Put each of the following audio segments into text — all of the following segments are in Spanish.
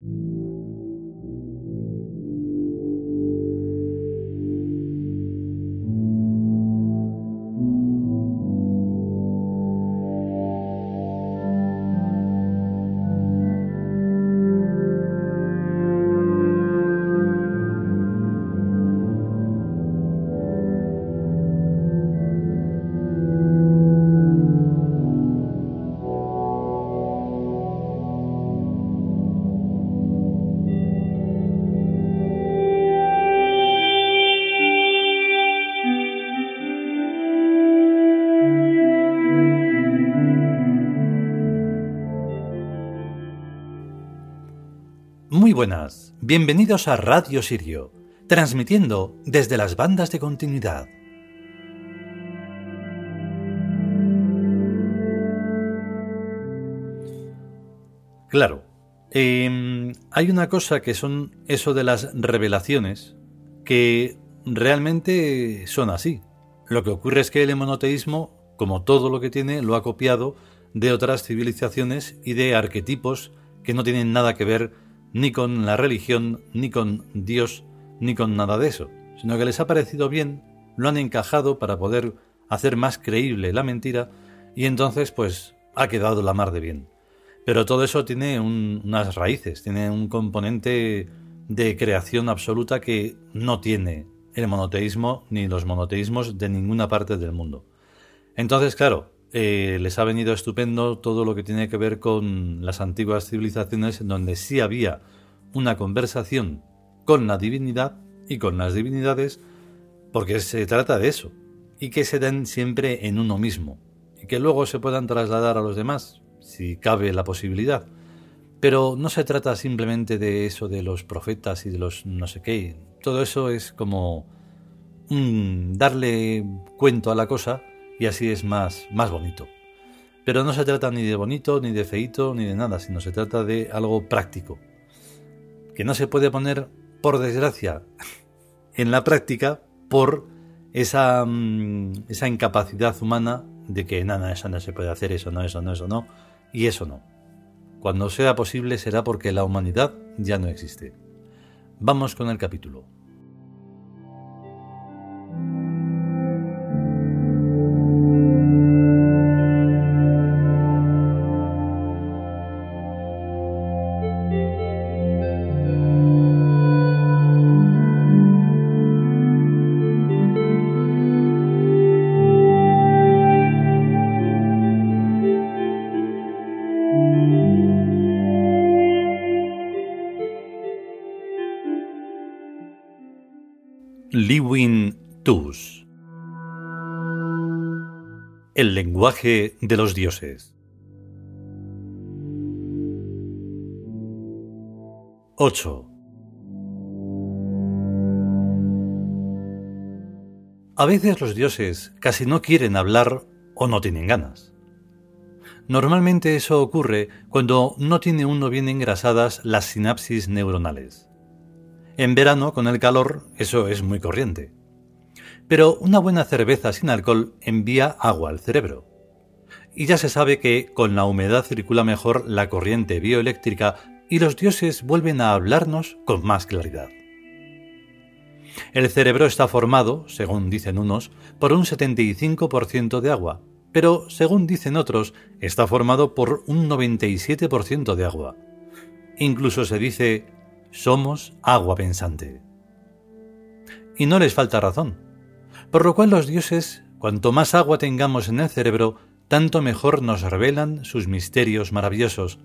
Muy buenas, bienvenidos a Radio Sirio, transmitiendo desde las bandas de continuidad. Claro, em, hay una cosa que son eso de las revelaciones, que realmente son así. Lo que ocurre es que el monoteísmo, como todo lo que tiene, lo ha copiado de otras civilizaciones y de arquetipos que no tienen nada que ver ni con la religión, ni con Dios, ni con nada de eso, sino que les ha parecido bien, lo han encajado para poder hacer más creíble la mentira y entonces pues ha quedado la mar de bien. Pero todo eso tiene unas raíces, tiene un componente de creación absoluta que no tiene el monoteísmo ni los monoteísmos de ninguna parte del mundo. Entonces, claro, eh, les ha venido estupendo todo lo que tiene que ver con las antiguas civilizaciones en donde sí había una conversación con la divinidad y con las divinidades porque se trata de eso y que se den siempre en uno mismo y que luego se puedan trasladar a los demás si cabe la posibilidad. Pero no se trata simplemente de eso de los profetas y de los no sé qué. Todo eso es como darle cuento a la cosa y así es más, más bonito. Pero no se trata ni de bonito, ni de feito, ni de nada, sino se trata de algo práctico, que no se puede poner, por desgracia, en la práctica por esa, mm, esa incapacidad humana de que nada, eso no se puede hacer, eso no, eso no, eso no, y eso no. Cuando sea posible será porque la humanidad ya no existe. Vamos con el capítulo. Tus El lenguaje de los dioses 8. A veces los dioses casi no quieren hablar o no tienen ganas. Normalmente eso ocurre cuando no tiene uno bien engrasadas las sinapsis neuronales. En verano, con el calor, eso es muy corriente. Pero una buena cerveza sin alcohol envía agua al cerebro. Y ya se sabe que con la humedad circula mejor la corriente bioeléctrica y los dioses vuelven a hablarnos con más claridad. El cerebro está formado, según dicen unos, por un 75% de agua, pero según dicen otros, está formado por un 97% de agua. Incluso se dice somos agua pensante. Y no les falta razón, por lo cual los dioses, cuanto más agua tengamos en el cerebro, tanto mejor nos revelan sus misterios maravillosos.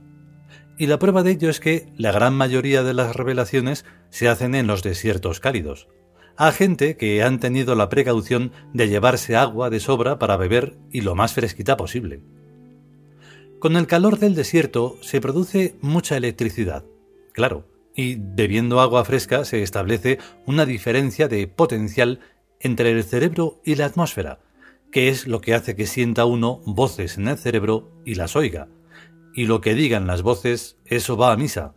Y la prueba de ello es que la gran mayoría de las revelaciones se hacen en los desiertos cálidos, a gente que han tenido la precaución de llevarse agua de sobra para beber y lo más fresquita posible. Con el calor del desierto se produce mucha electricidad, claro, y bebiendo agua fresca se establece una diferencia de potencial entre el cerebro y la atmósfera, que es lo que hace que sienta uno voces en el cerebro y las oiga, y lo que digan las voces, eso va a misa.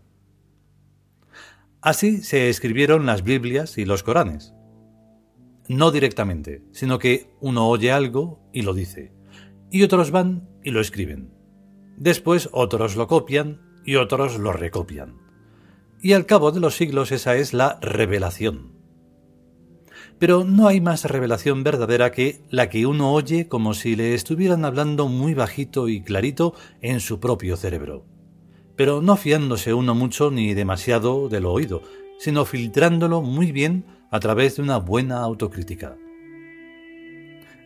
Así se escribieron las Biblias y los Coranes. No directamente, sino que uno oye algo y lo dice, y otros van y lo escriben. Después otros lo copian y otros lo recopian. Y al cabo de los siglos esa es la revelación. Pero no hay más revelación verdadera que la que uno oye como si le estuvieran hablando muy bajito y clarito en su propio cerebro. Pero no fiándose uno mucho ni demasiado de lo oído, sino filtrándolo muy bien a través de una buena autocrítica.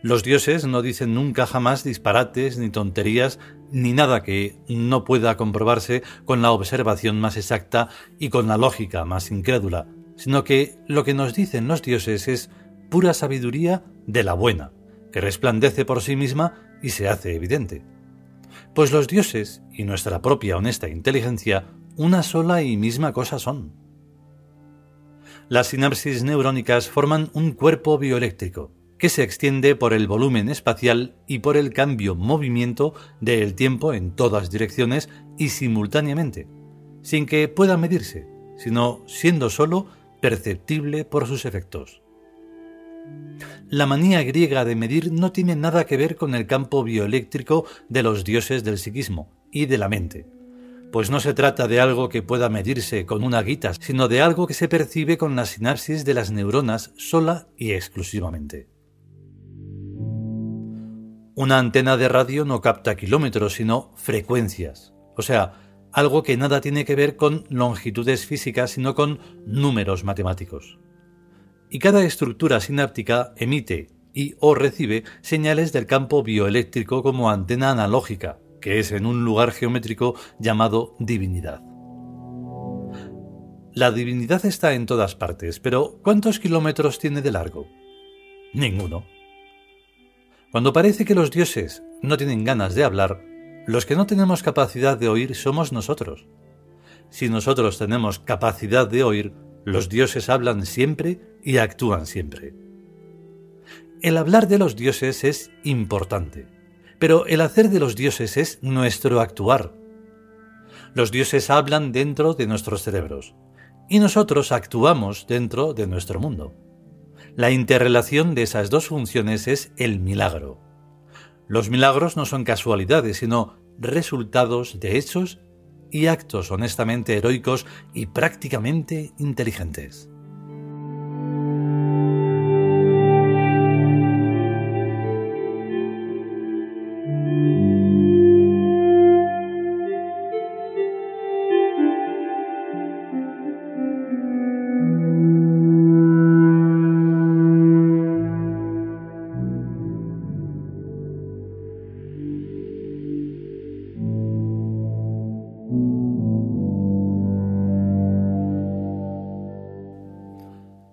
Los dioses no dicen nunca jamás disparates ni tonterías ni nada que no pueda comprobarse con la observación más exacta y con la lógica más incrédula, sino que lo que nos dicen los dioses es pura sabiduría de la buena, que resplandece por sí misma y se hace evidente. Pues los dioses y nuestra propia honesta inteligencia una sola y misma cosa son. Las sinapsis neurónicas forman un cuerpo bioeléctrico, que se extiende por el volumen espacial y por el cambio movimiento del tiempo en todas direcciones y simultáneamente, sin que pueda medirse, sino siendo sólo perceptible por sus efectos. La manía griega de medir no tiene nada que ver con el campo bioeléctrico de los dioses del psiquismo y de la mente, pues no se trata de algo que pueda medirse con una guita, sino de algo que se percibe con la sinapsis de las neuronas sola y exclusivamente. Una antena de radio no capta kilómetros, sino frecuencias. O sea, algo que nada tiene que ver con longitudes físicas, sino con números matemáticos. Y cada estructura sináptica emite y o recibe señales del campo bioeléctrico como antena analógica, que es en un lugar geométrico llamado divinidad. La divinidad está en todas partes, pero ¿cuántos kilómetros tiene de largo? Ninguno. Cuando parece que los dioses no tienen ganas de hablar, los que no tenemos capacidad de oír somos nosotros. Si nosotros tenemos capacidad de oír, los dioses hablan siempre y actúan siempre. El hablar de los dioses es importante, pero el hacer de los dioses es nuestro actuar. Los dioses hablan dentro de nuestros cerebros y nosotros actuamos dentro de nuestro mundo. La interrelación de esas dos funciones es el milagro. Los milagros no son casualidades, sino resultados de hechos y actos honestamente heroicos y prácticamente inteligentes.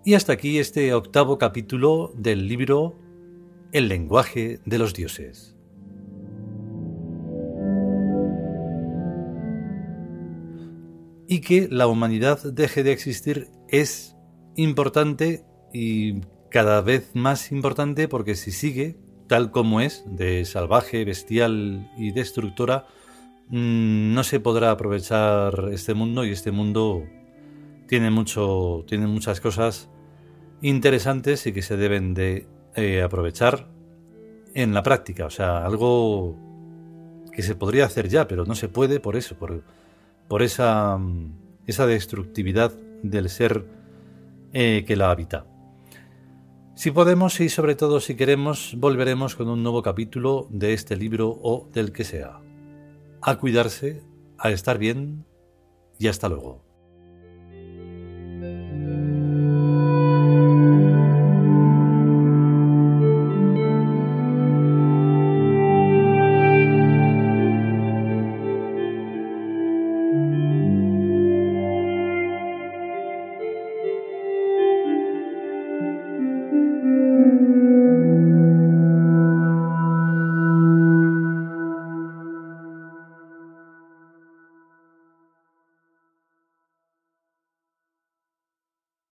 Y hasta aquí este octavo capítulo del libro El lenguaje de los dioses. Y que la humanidad deje de existir es importante y cada vez más importante porque si sigue tal como es, de salvaje, bestial y destructora, mm, no se podrá aprovechar este mundo y este mundo tiene mucho muchas cosas interesantes y que se deben de eh, aprovechar en la práctica. O sea, algo que se podría hacer ya, pero no se puede por eso, por, por esa, esa destructividad del ser eh, que la habita. Si podemos y sobre todo si queremos, volveremos con un nuevo capítulo de este libro o del que sea. A cuidarse, a estar bien y hasta luego.